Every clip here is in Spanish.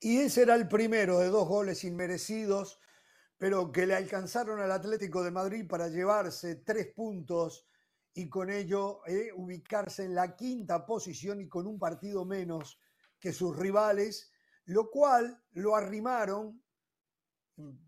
Y ese era el primero de dos goles inmerecidos, pero que le alcanzaron al Atlético de Madrid para llevarse tres puntos y con ello eh, ubicarse en la quinta posición y con un partido menos que sus rivales, lo cual lo arrimaron,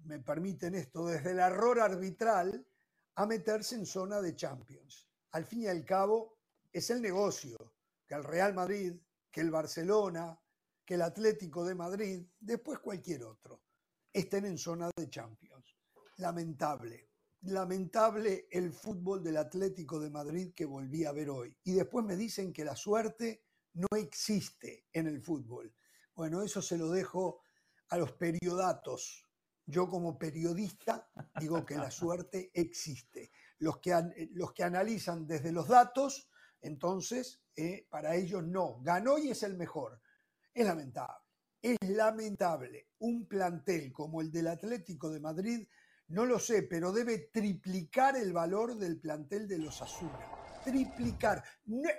me permiten esto, desde el error arbitral a meterse en zona de Champions. Al fin y al cabo, es el negocio que el Real Madrid, que el Barcelona, que el Atlético de Madrid, después cualquier otro, estén en zona de Champions. Lamentable, lamentable el fútbol del Atlético de Madrid que volví a ver hoy. Y después me dicen que la suerte no existe en el fútbol. Bueno, eso se lo dejo a los periodatos. Yo como periodista digo que la suerte existe. Los que, los que analizan desde los datos, entonces, eh, para ellos no. Ganó y es el mejor. Es lamentable. Es lamentable. Un plantel como el del Atlético de Madrid, no lo sé, pero debe triplicar el valor del plantel de los Asuna. Triplicar.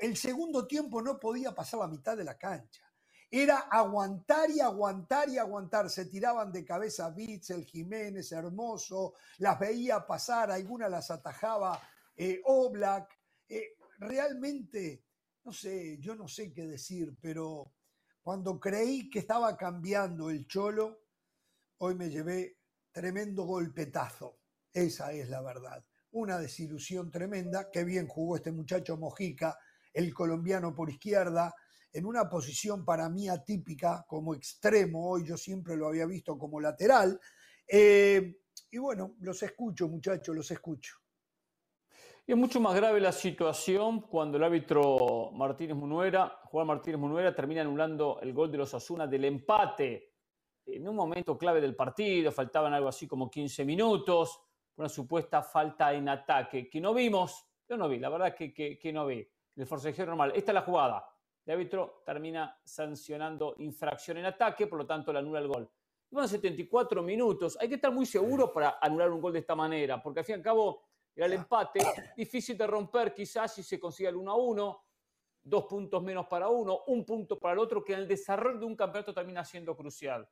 El segundo tiempo no podía pasar la mitad de la cancha. Era aguantar y aguantar y aguantar. Se tiraban de cabeza Bitzel, Jiménez, Hermoso, las veía pasar, algunas las atajaba eh, Oblak. Eh, realmente, no sé, yo no sé qué decir, pero cuando creí que estaba cambiando el cholo, hoy me llevé tremendo golpetazo. Esa es la verdad. Una desilusión tremenda. Qué bien jugó este muchacho Mojica, el colombiano por izquierda, en una posición para mí atípica como extremo. Hoy yo siempre lo había visto como lateral. Eh, y bueno, los escucho, muchachos, los escucho. Y es mucho más grave la situación cuando el árbitro Martínez Munuera, Juan Martínez Munuera, termina anulando el gol de los Asuna del empate en un momento clave del partido, faltaban algo así como 15 minutos, una supuesta falta en ataque que no vimos, yo no vi, la verdad que, que, no vi, el forcejeo normal. Esta es la jugada. El árbitro termina sancionando infracción en ataque, por lo tanto le anula el gol. Iban 74 minutos. Hay que estar muy seguro para anular un gol de esta manera, porque al fin y al cabo era el empate, difícil de romper quizás si se consigue el 1 a 1, dos puntos menos para uno, un punto para el otro, que en el desarrollo de un campeonato termina siendo crucial.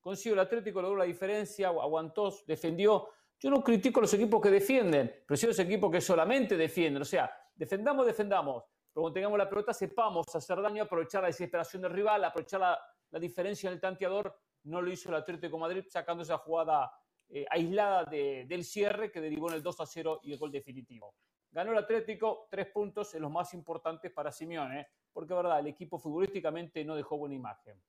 Consigo el Atlético, logró la diferencia, aguantó, defendió. Yo no critico a los equipos que defienden, pero sí a los equipos que solamente defienden. O sea, defendamos, defendamos. Pero cuando tengamos la pelota, sepamos hacer daño, aprovechar la desesperación del rival, aprovechar la, la diferencia en el tanteador. No lo hizo el Atlético de Madrid, sacando esa jugada eh, aislada del cierre que derivó en el 2 a 0 y el gol definitivo. Ganó el Atlético, tres puntos en los más importantes para Simeone, porque verdad, el equipo futbolísticamente no dejó buena imagen.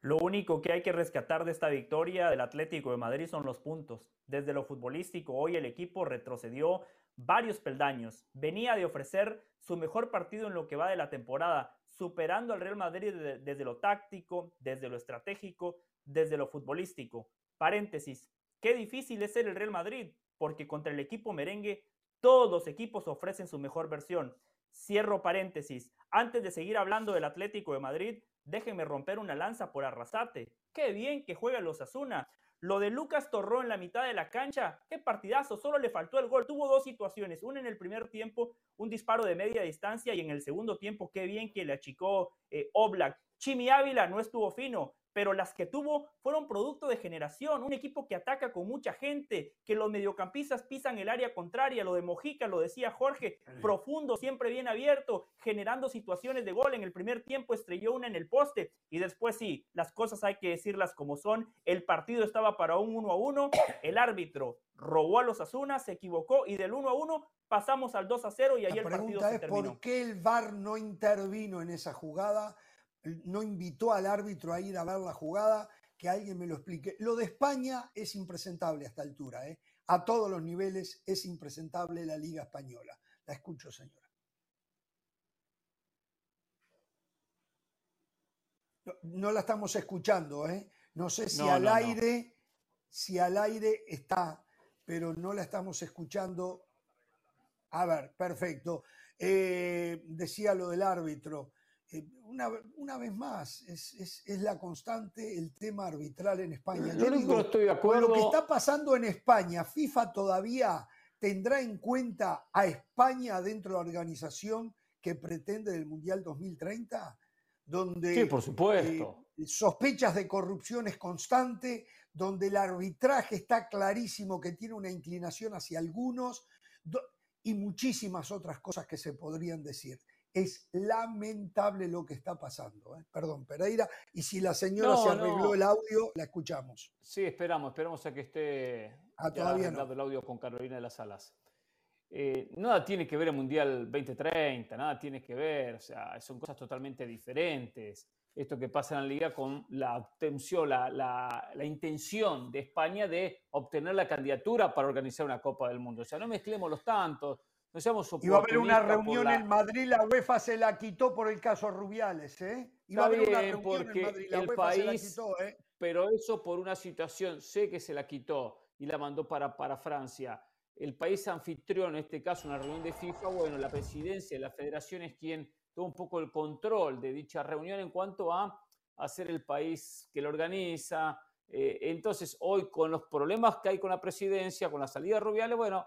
Lo único que hay que rescatar de esta victoria del Atlético de Madrid son los puntos. Desde lo futbolístico, hoy el equipo retrocedió varios peldaños. Venía de ofrecer su mejor partido en lo que va de la temporada, superando al Real Madrid desde lo táctico, desde lo estratégico, desde lo futbolístico. Paréntesis, qué difícil es ser el Real Madrid, porque contra el equipo merengue todos los equipos ofrecen su mejor versión. Cierro paréntesis. Antes de seguir hablando del Atlético de Madrid, déjenme romper una lanza por Arrasate. Qué bien que juega los Asuna. Lo de Lucas Torró en la mitad de la cancha, qué partidazo, solo le faltó el gol. Tuvo dos situaciones, una en el primer tiempo, un disparo de media distancia y en el segundo tiempo, qué bien que le achicó eh, Oblak. Chimi Ávila no estuvo fino, pero las que tuvo fueron producto de generación, un equipo que ataca con mucha gente, que los mediocampistas pisan el área contraria, lo de Mojica, lo decía Jorge, profundo, siempre bien abierto, generando situaciones de gol. En el primer tiempo estrelló una en el poste y después sí, las cosas hay que decirlas como son. El partido estaba para un 1 a 1, el árbitro robó a los Azunas, se equivocó y del 1 a 1 pasamos al 2 a 0 y ahí el partido se terminó. ¿Por qué el VAR no intervino en esa jugada? No invitó al árbitro a ir a ver la jugada, que alguien me lo explique. Lo de España es impresentable a esta altura, ¿eh? a todos los niveles es impresentable la Liga Española. La escucho, señora. No, la estamos escuchando, ¿eh? No sé si al aire, si al aire está, pero no la estamos escuchando. A ver, perfecto. Eh, decía lo del árbitro. Eh, una, vez más, es, la constante el tema arbitral en España. Yo digo, estoy de acuerdo. Con lo que está pasando en España, FIFA todavía tendrá en cuenta a España dentro de la organización que pretende del Mundial 2030, donde sí, por supuesto. Eh, sospechas de corrupción es constante, donde el arbitraje está clarísimo que tiene una inclinación hacia algunos y muchísimas otras cosas que se podrían decir. Es lamentable lo que está pasando. ¿eh? Perdón, Pereira. Y si la señora se arregló el audio, la escuchamos. Sí, esperamos, esperamos a que esté ah, todavía el audio con Carolina de las Alas. Eh, nada tiene que ver el Mundial 2030, nada tiene que ver, o sea, son cosas totalmente diferentes. Esto que pasa en la liga con la obtención, la, la, intención de España de obtener la candidatura para organizar una Copa del Mundo. O sea, no mezclemos los tantos, no seamos Iba a haber una reunión en Madrid, la UEFA se la quitó por el caso Rubiales, ¿eh? Iba a haber una reunión porque en Madrid, la el UEFA país, se la quitó, ¿eh? Pero eso por una situación, sé que se la quitó y la mandó para, para Francia el país anfitrión, en este caso una reunión de FIFA, bueno, la presidencia de la federación es quien toma un poco el control de dicha reunión en cuanto a hacer el país que lo organiza. Eh, entonces, hoy con los problemas que hay con la presidencia, con la salida de Rubiales, bueno,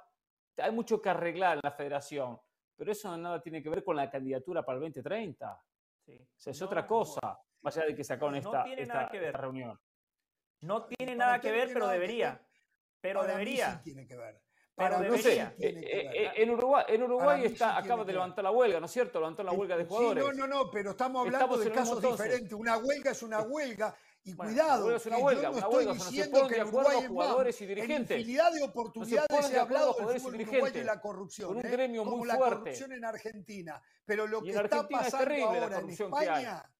hay mucho que arreglar en la federación, pero eso nada tiene que ver con la candidatura para el 2030. Sí. es otra cosa, más allá de que sacaron esta, reunión. No tiene nada que ver, pero debería. Pero debería. tiene que ver. Para no sé, eh, eh, en Uruguay, en Uruguay está, acaba de levantar la huelga, ¿no es cierto? Levantó la huelga de jugadores. Sí, no, no, no, pero estamos hablando de casos diferentes. Una huelga es una huelga. Y cuidado, es una huelga, yo no estoy diciendo que Uruguay es jugadores y dirigentes. En infinidad de oportunidades he hablado del fútbol uruguayo y la corrupción. Con un ¿eh? gremio como muy la fuerte. corrupción en Argentina. Pero lo que está pasando ahora en España...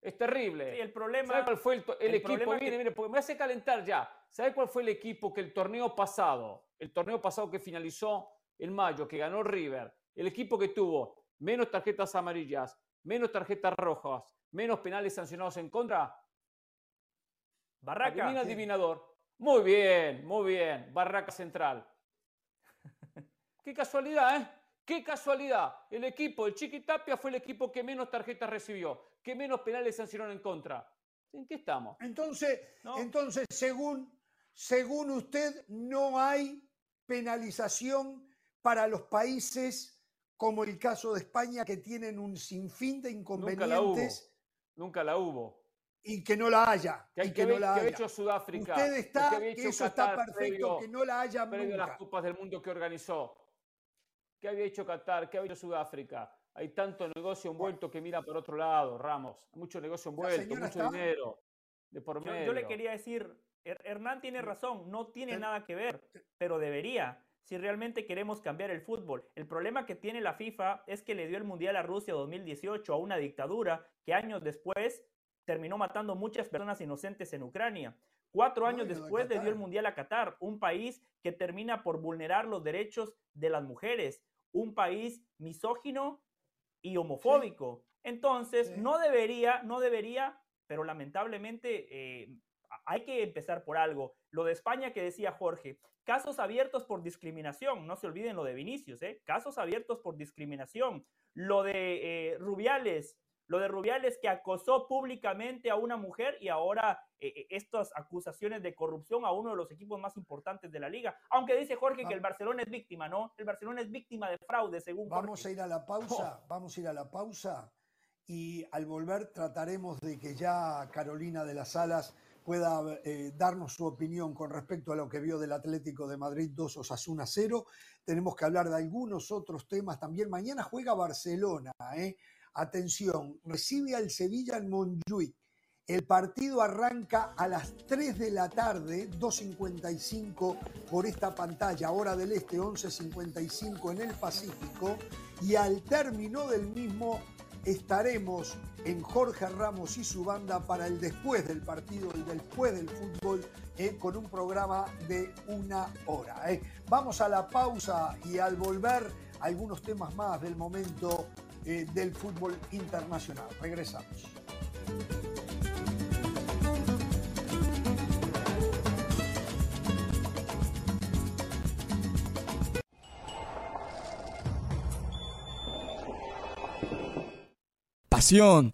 Es terrible. Sí, el problema. ¿Sabe cuál fue el, el, equipo? Mire, mire, porque me hace calentar ya. ¿Sabe cuál fue el equipo que el torneo pasado el torneo pasado que finalizó en mayo, que ganó River, el equipo que tuvo menos tarjetas amarillas, menos tarjetas rojas, menos penales sancionados en contra. Barraca. Adivina adivinador. Muy bien, muy bien. Barraca Central. Qué casualidad, ¿eh? Qué casualidad. El equipo, el Chiquitapia fue el equipo que menos tarjetas recibió, que menos penales sancionaron en contra. ¿En qué estamos? Entonces, entonces según, según usted, no hay penalización para los países como el caso de España que tienen un sinfín de inconvenientes. Nunca la hubo. Y que no la haya. Que, que, no la haya. hecho Sudáfrica. Usted está, que, eso está perfecto, que no la haya nunca. las Copas del Mundo que organizó. ¿Qué había hecho Qatar? ¿Qué había hecho Sudáfrica? Hay tanto negocio envuelto que mira por otro lado, Ramos. Mucho negocio envuelto, mucho dinero. De por medio. yo le quería decir, Hernán tiene razón, no tiene nada que ver, pero debería si realmente queremos cambiar el fútbol. El problema que tiene la FIFA es que le dio el Mundial a Rusia 2018 a una dictadura que años después terminó matando muchas personas inocentes en Ucrania. Cuatro años después le dio el Mundial a Qatar, un país que termina por vulnerar los derechos de las mujeres, un país misógino y homofóbico. Entonces, no debería, no debería, pero lamentablemente eh, hay que empezar por algo. Lo de España que decía Jorge, casos abiertos por discriminación, no se olviden lo de Vinicius, ¿eh? casos abiertos por discriminación. Lo de eh, Rubiales, lo de Rubiales que acosó públicamente a una mujer y ahora eh, eh, estas acusaciones de corrupción a uno de los equipos más importantes de la liga. Aunque dice Jorge que el Barcelona es víctima, ¿no? El Barcelona es víctima de fraude, según Vamos a ir a la pausa, vamos a ir a la pausa y al volver trataremos de que ya Carolina de las Alas pueda eh, darnos su opinión con respecto a lo que vio del Atlético de Madrid 2 Osasuna 0. Tenemos que hablar de algunos otros temas también. Mañana juega Barcelona. ¿eh? Atención, recibe al Sevilla en Montjuic. El partido arranca a las 3 de la tarde, 2.55 por esta pantalla, hora del este, 11.55 en el Pacífico, y al término del mismo estaremos en Jorge Ramos y su banda para el después del partido, el después del fútbol, eh, con un programa de una hora. Eh. Vamos a la pausa y al volver algunos temas más del momento eh, del fútbol internacional. Regresamos.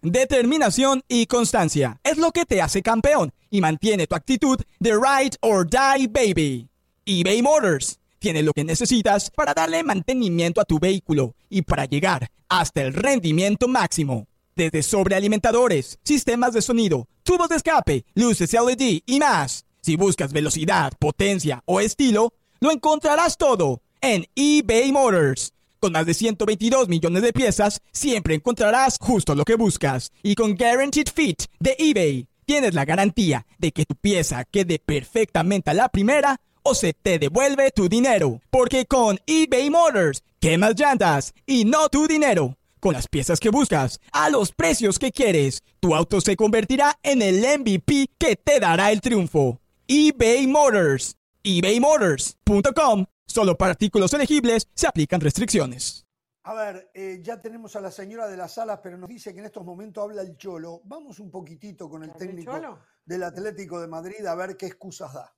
determinación y constancia es lo que te hace campeón y mantiene tu actitud de ride or die baby. eBay Motors tiene lo que necesitas para darle mantenimiento a tu vehículo y para llegar hasta el rendimiento máximo Desde sobrealimentadores, sistemas de sonido, tubos de escape, luces LED y más. Si buscas velocidad, potencia o estilo, lo encontrarás todo en eBay Motors. Con más de 122 millones de piezas, siempre encontrarás justo lo que buscas. Y con Guaranteed Fit de eBay, tienes la garantía de que tu pieza quede perfectamente a la primera o se te devuelve tu dinero. Porque con eBay Motors, quemas llantas y no tu dinero. Con las piezas que buscas, a los precios que quieres, tu auto se convertirá en el MVP que te dará el triunfo. eBay Motors. ebaymotors.com. Solo para artículos elegibles se aplican restricciones. A ver, eh, ya tenemos a la señora de las salas, pero nos dice que en estos momentos habla el Cholo. Vamos un poquitito con el técnico del Atlético de Madrid a ver qué excusas da.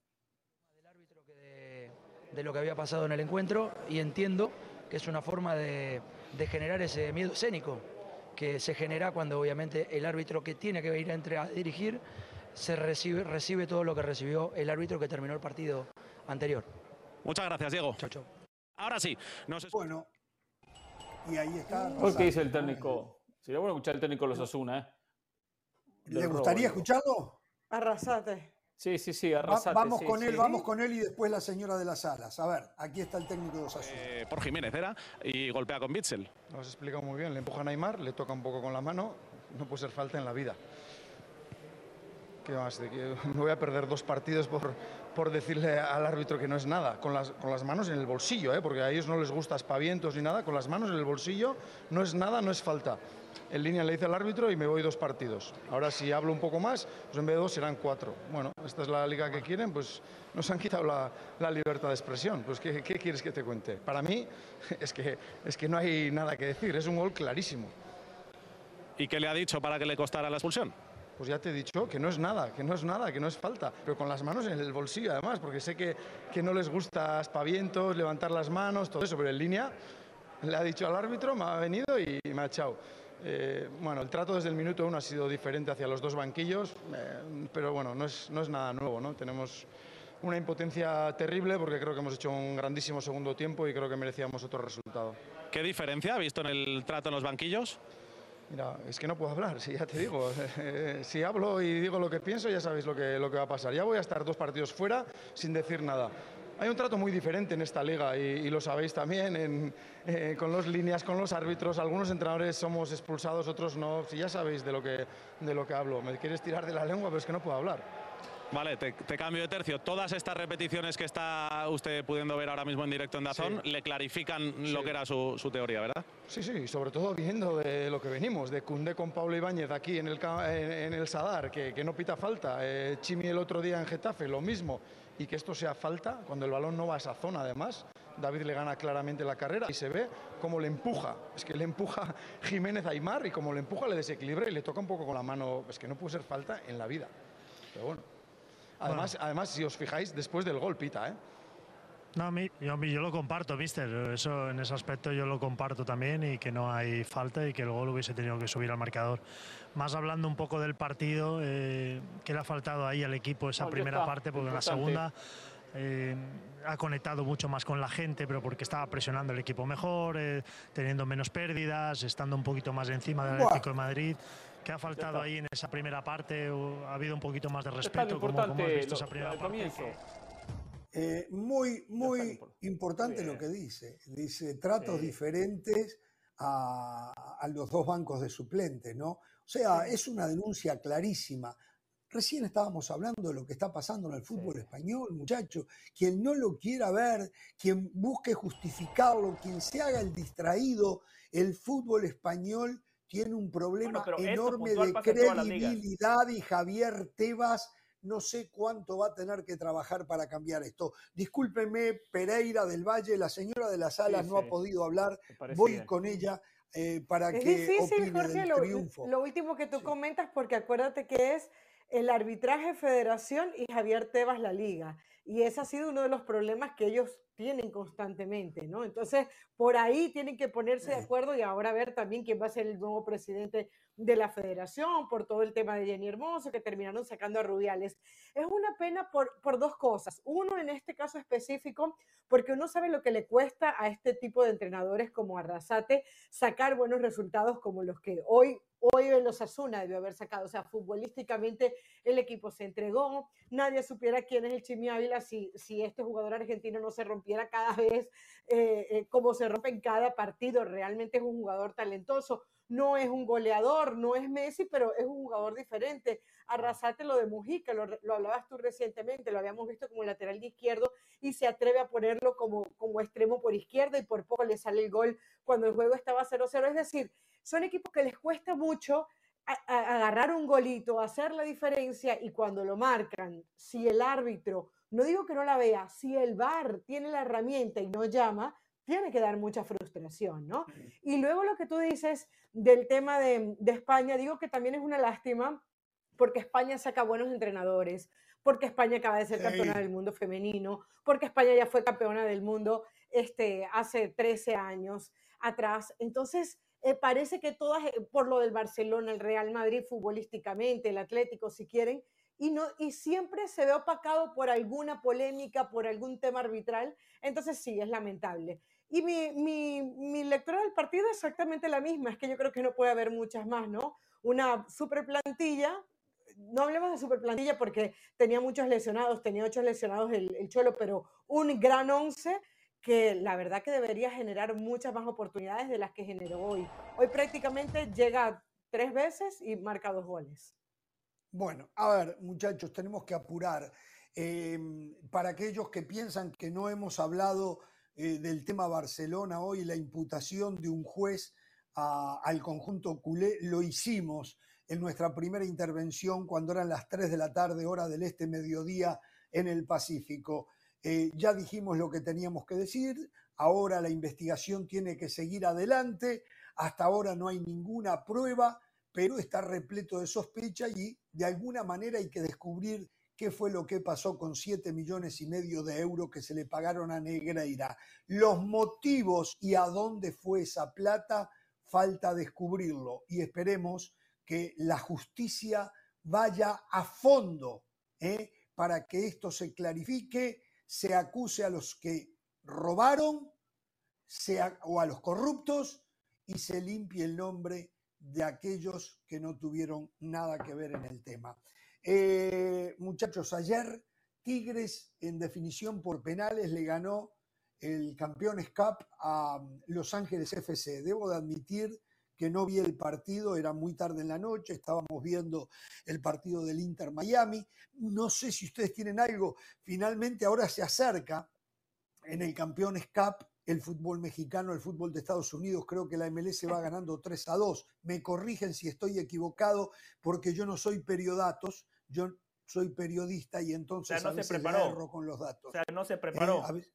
De, lo que había pasado en el encuentro y entiendo que es una forma de, de generar ese miedo escénico que se genera cuando obviamente el árbitro que tiene que ir a, entre, a dirigir se recibe, recibe todo lo que recibió el árbitro que terminó el partido anterior. Muchas gracias, Diego. Chau, chau. Ahora sí, nos Bueno, y ahí está. ¿Por qué dice el técnico? Sería bueno escuchar el técnico de los Asuna, ¿eh? ¿Le Del gustaría robo, escucharlo? Arrasate. Sí, sí, sí, Va- arrasate. vamos sí, con él, sí. vamos con él y después la señora de las salas. A ver, aquí está el técnico de Osasuna. eh, por Jiménez era y golpea con Bitzel. Lo has explicado muy bien. Le empuja a Neymar, le toca un poco con la mano. No puede ser falta en la vida. ¿Qué más? De que me voy a perder dos partidos por, por decirle al árbitro que no es nada. Con las, con las manos en el bolsillo, ¿eh? porque a ellos no les gusta espavientos ni nada. Con las manos en el bolsillo no es nada, no es falta. En línea le dice al árbitro y me voy dos partidos. Ahora si hablo un poco más, pues en vez de dos serán cuatro. Bueno, esta es la liga que quieren, pues nos han quitado la, la libertad de expresión. Pues ¿qué, qué quieres que te cuente? Para mí es que, es que no hay nada que decir, es un gol clarísimo. ¿Y qué le ha dicho para que le costara la expulsión? Pues ya te he dicho que no es nada, que no es nada, que no es falta, pero con las manos en el bolsillo además, porque sé que, que no les gusta aspavientos, levantar las manos, todo eso, pero en línea le ha dicho al árbitro, me ha venido y me ha echado. Eh, bueno, el trato desde el minuto uno ha sido diferente hacia los dos banquillos, eh, pero bueno, no es, no es nada nuevo, ¿no? Tenemos una impotencia terrible porque creo que hemos hecho un grandísimo segundo tiempo y creo que merecíamos otro resultado. ¿Qué diferencia ha visto en el trato en los banquillos? Mira, es que no puedo hablar, si ya te digo. Eh, si hablo y digo lo que pienso, ya sabéis lo que, lo que va a pasar. Ya voy a estar dos partidos fuera sin decir nada. Hay un trato muy diferente en esta liga y, lo sabéis también eh, con las líneas, con los árbitros. Algunos entrenadores somos expulsados, otros no. Si ya sabéis de lo, que, de lo que hablo. Me quieres tirar de la lengua, pero es que no puedo hablar. Vale, te, te cambio de tercio. Todas estas repeticiones que está usted pudiendo ver ahora mismo en directo en Dazón le clarifican lo que era su, su teoría, ¿verdad? Sí, sí, sobre todo viendo de lo que venimos, de Cundé con Pablo Ibáñez aquí en el, en, en el Sadar, que, que no pita falta, eh, Chimi el otro día en Getafe, lo mismo, y que esto sea falta, cuando el balón no va a esa zona además, David le gana claramente la carrera y se ve cómo le empuja, es que le empuja Jiménez Aymar y como le empuja le desequilibra y le toca un poco con la mano, es que no puede ser falta en la vida, pero bueno. Además, además si os fijáis, después del gol pita, ¿eh? No, a mí, yo, yo lo comparto, mister. Eso, en ese aspecto yo lo comparto también y que no hay falta y que el gol hubiese tenido que subir al marcador. Más hablando un poco del partido, eh, que le ha faltado ahí al equipo esa No, primera está, parte, porque en la segunda eh, ha conectado mucho más con la gente, pero porque estaba presionando el equipo mejor, eh, teniendo menos pérdidas, estando un poquito más encima del. Atlético de Madrid. ¿Qué ha faltado ahí en esa primera parte? ¿O ¿Ha habido un poquito más de respeto? ¿Cómo, cómo has importante visto lo- esa primera al parte? comienzo. Eh, muy, muy impor- importante lo que dice. Dice tratos Sí. diferentes a, a los dos bancos de suplentes, ¿no? O sea, es una denuncia clarísima. Recién estábamos hablando de lo que está pasando en el fútbol español, muchachos. Quien no lo quiera ver, quien busque justificarlo, quien se haga el distraído, el fútbol español tiene un problema Bueno, enorme de credibilidad y Javier Tebas no sé cuánto va a tener que trabajar para cambiar esto. Discúlpeme, Pereira del Valle, la señora de las alas no sí. ha podido hablar. Voy bien. con ella eh, para Es que difícil, opine Jorge, del lo, triunfo. lo último que tú comentas, porque acuérdate que es el arbitraje federación y Javier Tebas la liga. Y ese ha sido uno de los problemas que ellos tienen constantemente, ¿no? Entonces, por ahí tienen que ponerse de acuerdo y ahora ver también quién va a ser el nuevo presidente de la federación, por todo el tema de Jenny Hermoso, que terminaron sacando a Rubiales. Es una pena por, por dos cosas. Uno, en este caso específico, porque uno sabe lo que le cuesta a este tipo de entrenadores como Arrasate sacar buenos resultados como los que hoy hoy en los Asuna debió haber sacado. O sea, futbolísticamente el equipo se entregó, nadie supiera quién es el Chimi Ávila si, si este jugador argentino no se rompiera cada vez eh, eh, como se rompe en cada partido. Realmente es un jugador talentoso. No es un goleador, no es Messi, pero es un jugador diferente. Arrasate lo de Mujica, lo, hablabas tú recientemente, lo habíamos visto como lateral de izquierdo y se atreve a ponerlo como, como extremo por izquierda y por poco le sale el gol cuando el juego estaba 0-0. Es decir, son equipos que les cuesta mucho agarrar un golito, hacer la diferencia y cuando lo marcan, si el árbitro, no digo que no la vea, si el VAR tiene la herramienta y no llama, tiene que dar mucha frustración, ¿no? Y luego lo que tú dices del tema de, España, digo que también es una lástima porque España saca buenos entrenadores, porque España acaba de ser campeona del mundo femenino, porque España ya fue campeona del mundo este, hace 13 años atrás. Entonces, eh, parece que todas, eh, por lo del Barcelona, el Real Madrid futbolísticamente, el Atlético si quieren, y, no, y siempre se ve opacado por alguna polémica, por algún tema arbitral, entonces sí, es lamentable. Y mi, mi, mi lectura del partido es exactamente la misma, es que yo creo que no puede haber muchas más, ¿no? Una super plantilla, no hablemos de super plantilla porque tenía muchos lesionados, tenía ocho lesionados el, el Cholo, pero un gran once que la verdad que debería generar muchas más oportunidades de las que generó hoy. Hoy prácticamente llega tres veces y marca dos goles. Bueno, a ver, muchachos, tenemos que apurar. Em, para aquellos que piensan que no hemos hablado eh, del tema Barcelona hoy, la imputación de un juez al conjunto culé, lo hicimos en nuestra primera intervención cuando eran las 3 de la tarde, hora del este, mediodía, en el Pacífico. Eh, ya dijimos lo que teníamos que decir, ahora la investigación tiene que seguir adelante, hasta ahora no hay ninguna prueba, pero está repleto de sospecha y de alguna manera hay que descubrir qué fue lo que pasó con 7 millones y medio de euros que se le pagaron a Negreira. Los motivos y a dónde fue esa plata, falta descubrirlo y esperemos que la justicia vaya a fondo ¿eh? para que esto se clarifique se acuse a los que robaron o a los corruptos y se limpie el nombre de aquellos que no tuvieron nada que ver en el tema. Eh, muchachos, ayer Tigres en definición por penales le ganó el Campeones Cup a Los Ángeles FC. Debo de admitir que no vi el partido, era muy tarde en la noche, estábamos viendo el partido del Inter Miami. No sé si ustedes tienen algo, finalmente ahora se acerca en el Campeones Cup el fútbol mexicano, el fútbol de Estados Unidos, creo que la MLS va ganando 3 a 2. Me corrigen si estoy equivocado, porque yo no soy periodatos, yo soy periodista y entonces no a se preparó. con los datos. O sea, no se preparó. Eh,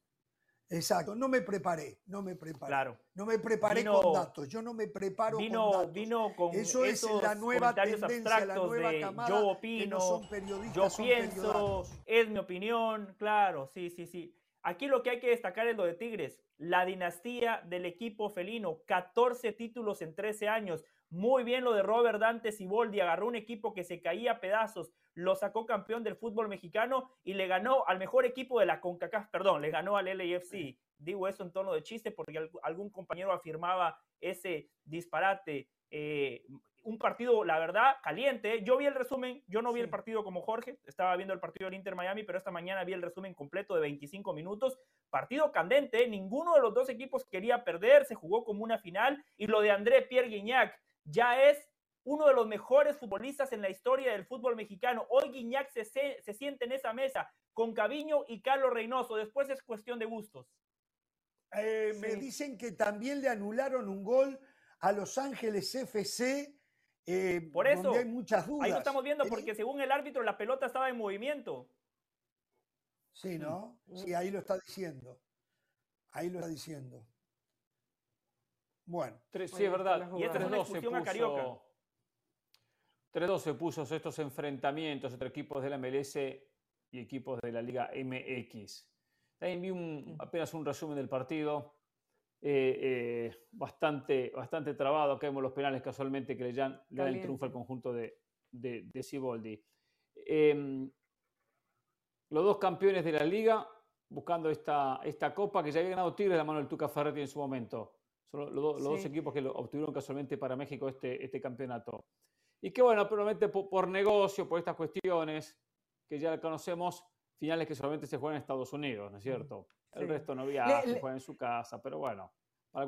Exacto, no me preparé, no me preparé. Claro. No me preparé con datos, yo no me preparo con datos. Vino con Eso es la nueva tendencia, la nueva de camada yo opino, son periodistas, yo pienso, es mi opinión, claro, sí, sí, sí. Aquí lo que hay que destacar es lo de Tigres, la dinastía del equipo felino, 14 títulos en 13 años. Muy bien lo de Robert Dante Siboldi, agarró un equipo que se caía a pedazos, lo sacó campeón del fútbol mexicano y le ganó al mejor equipo de la CONCACAF, perdón, le ganó al LAFC. Digo eso en tono de chiste porque algún compañero afirmaba ese disparate. Eh, un partido, la verdad, caliente. Yo vi el resumen, yo no vi el partido como Jorge, estaba viendo el partido del Inter Miami, pero esta mañana vi el resumen completo de 25 minutos. Partido candente, ninguno de los dos equipos quería perder, se jugó como una final. Y lo de André Pierre Guignac ya es uno de los mejores futbolistas en la historia del fútbol mexicano. Hoy Guiñac se, se, siente en esa mesa con Caviño y Carlos Reynoso. Después es cuestión de gustos. Eh, me dicen que también le anularon un gol a Los Ángeles FC. Eh, Por eso, hay muchas dudas. ahí lo estamos viendo porque según el árbitro la pelota estaba en movimiento. Sí, ¿no? Sí, ahí lo está diciendo. Ahí lo está diciendo. Bueno. sí, es verdad. Y esta es una discusión a Carioca. 3-2 se puso estos enfrentamientos entre equipos de la MLS y equipos de la Liga MX. También vi un, apenas un resumen del partido. Eh, eh, bastante, bastante trabado. Acá vemos los penales casualmente que le dan, le dan el triunfo al conjunto de, de, de Ciboldi. Em, los dos campeones de la liga buscando esta, esta copa que ya había ganado Tigre de la mano del Tuca Ferretti en su momento. Son los, los dos equipos que lo obtuvieron casualmente para México este, este campeonato. Y que bueno, probablemente por, por, negocio, por estas cuestiones que ya conocemos, finales que solamente se juegan en Estados Unidos, ¿no es cierto? El resto no viaja, se juega en su casa, pero bueno.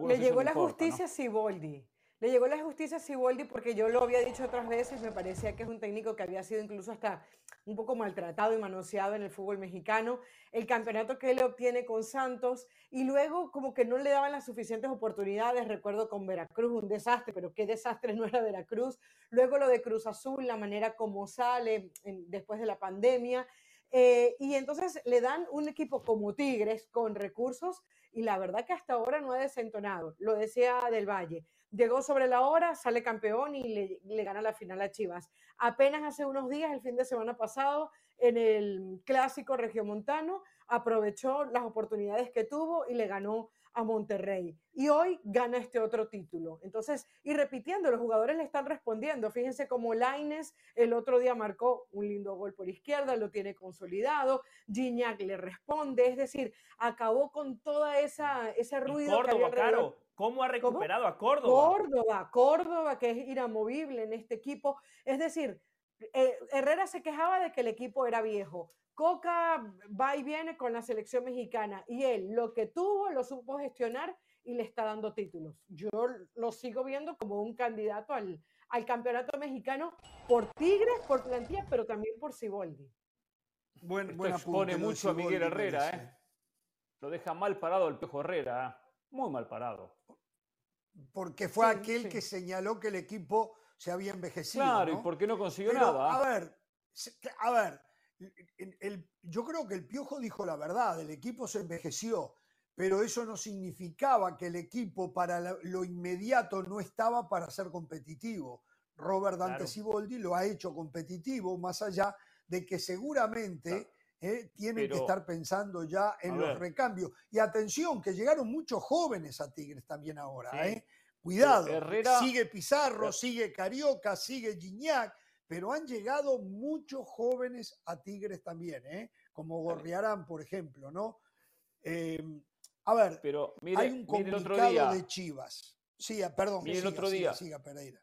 le llegó la justicia a Siboldi. Le llegó la justicia a Siboldi porque yo lo había dicho otras veces, me parecía que es un técnico que había sido incluso hasta un poco maltratado y manoseado en el fútbol mexicano, el campeonato que él obtiene con Santos y luego como que no le daban las suficientes oportunidades, recuerdo con Veracruz, un desastre, pero qué desastre no era Veracruz, luego lo de Cruz Azul, la manera como sale después de la pandemia, eh, y entonces le dan un equipo como Tigres con recursos y la verdad que hasta ahora no ha desentonado, lo decía Del Valle llegó sobre la hora, sale campeón y le, gana la final a Chivas. Apenas hace unos días, el fin de semana pasado, en el clásico regiomontano, aprovechó las oportunidades que tuvo y le ganó a Monterrey. Y hoy gana este otro título. Entonces, y repitiendo, los jugadores le están respondiendo. Fíjense cómo Laines el otro día marcó un lindo gol por izquierda, lo tiene consolidado. Gignac le responde. Es decir, acabó con toda esa ese ruido. que había claro. ¿Cómo ha recuperado a Córdoba? Córdoba, Córdoba, que es inamovible en este equipo. Es decir, eh, Herrera se quejaba de que el equipo era viejo. Coca va y viene con la selección mexicana y él lo que tuvo lo supo gestionar y le está dando títulos. Yo lo sigo viendo como un candidato al, al campeonato mexicano por Tigres, por plantilla, pero también por Ciboldi. Buen, Esto expone mucho a Miguel Herrera, ¿eh? Lo deja mal parado el Pejo Herrera, ¿eh? muy mal parado. Porque fue aquel que señaló que el equipo se había envejecido. Claro, ¿y por qué no consiguió nada? A ver, a ver, el, yo creo que el Piojo dijo la verdad, el equipo se envejeció, pero eso no significaba que el equipo para lo inmediato no estaba para ser competitivo. Robert Dante Siboldi lo ha hecho competitivo, más allá de que seguramente eh, tienen que estar pensando ya en los recambios. Y atención, que llegaron muchos jóvenes a Tigres también ahora. ¿eh? Cuidado, sigue Pizarro, sigue Carioca, sigue Gignac, pero han llegado muchos jóvenes a Tigres también, ¿eh? como Gorriarán, por ejemplo, ¿no? Em, a ver, pero hay un comunicado de Chivas. Sí, ah, perdón. Mire el otro día.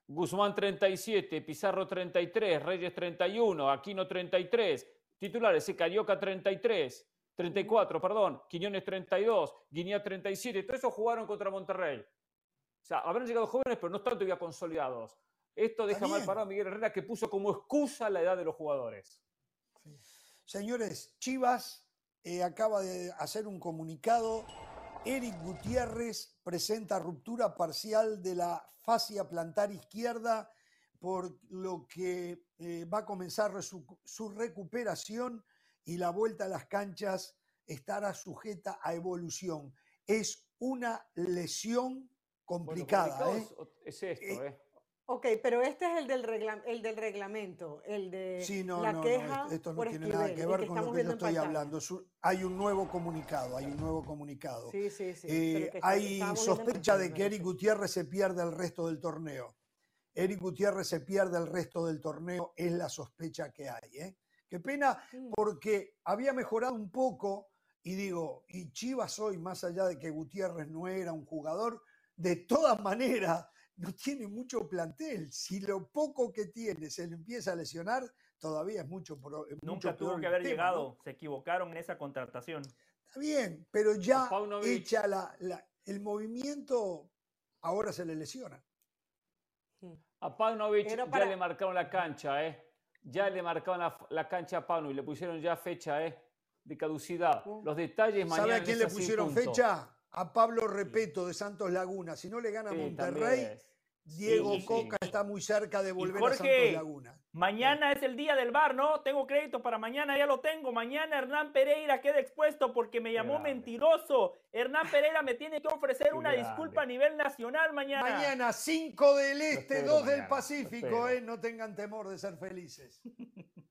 Guzmán 37, Pizarro 33, Reyes 31, Aquino 33, titulares, Carioca 33, 34, perdón, Quiñones 32, Guinea 37, todos esos jugaron contra Monterrey. O sea, habrán llegado jóvenes, pero no están todavía consolidados. Esto deja mal parado a Miguel Herrera, que puso como excusa la edad de los jugadores. Señores, Chivas eh, acaba de hacer un comunicado. Eric Gutiérrez presenta ruptura parcial de la fascia plantar izquierda, por lo que eh, va a comenzar su, su recuperación y la vuelta a las canchas estará sujeta a evolución. Es una lesión complicada. ¿eh? Es esto, ¿eh? Ok, pero este es el del, el del reglamento, el de sí, no, la no, queja. No, esto no tiene nada que ver con lo que yo estoy hablando. Hay un nuevo comunicado, hay un nuevo comunicado. Sí, sí, sí. Eh, hay sospecha de que Eric Gutiérrez se pierde el resto del torneo. Eric Gutiérrez se pierde el resto del torneo, es la sospecha que hay. ¿eh? Qué pena, mm. porque había mejorado un poco, y digo, y Chivas hoy, más allá de que Gutiérrez no era un jugador, de todas maneras no tiene mucho plantel. Si lo poco que tiene se le empieza a lesionar, todavía es mucho. Nunca tuvo que haber llegado, se equivocaron en esa contratación. Está bien, pero ya hecha la, el movimiento, ahora se le lesiona. A Paunovic ya le marcaron la cancha, ¿eh? Ya le marcaron la, cancha a Paunovic, le pusieron ya fecha, ¿eh? De caducidad. Los detalles mañana. ¿Sabe a quién le pusieron fecha? A Pablo Repeto de Santos Laguna. Si no le gana Monterrey, Diego Coca está muy cerca de volver a Santos Laguna. Mañana es el día del bar, ¿no? Tengo crédito para mañana, ya lo tengo. Mañana Hernán Pereira queda expuesto porque me llamó mentiroso. Hernán Pereira me tiene que ofrecer una disculpa a nivel nacional mañana. Mañana, 5 del Este, 2 del Pacífico, ¿eh? No tengan temor de ser felices.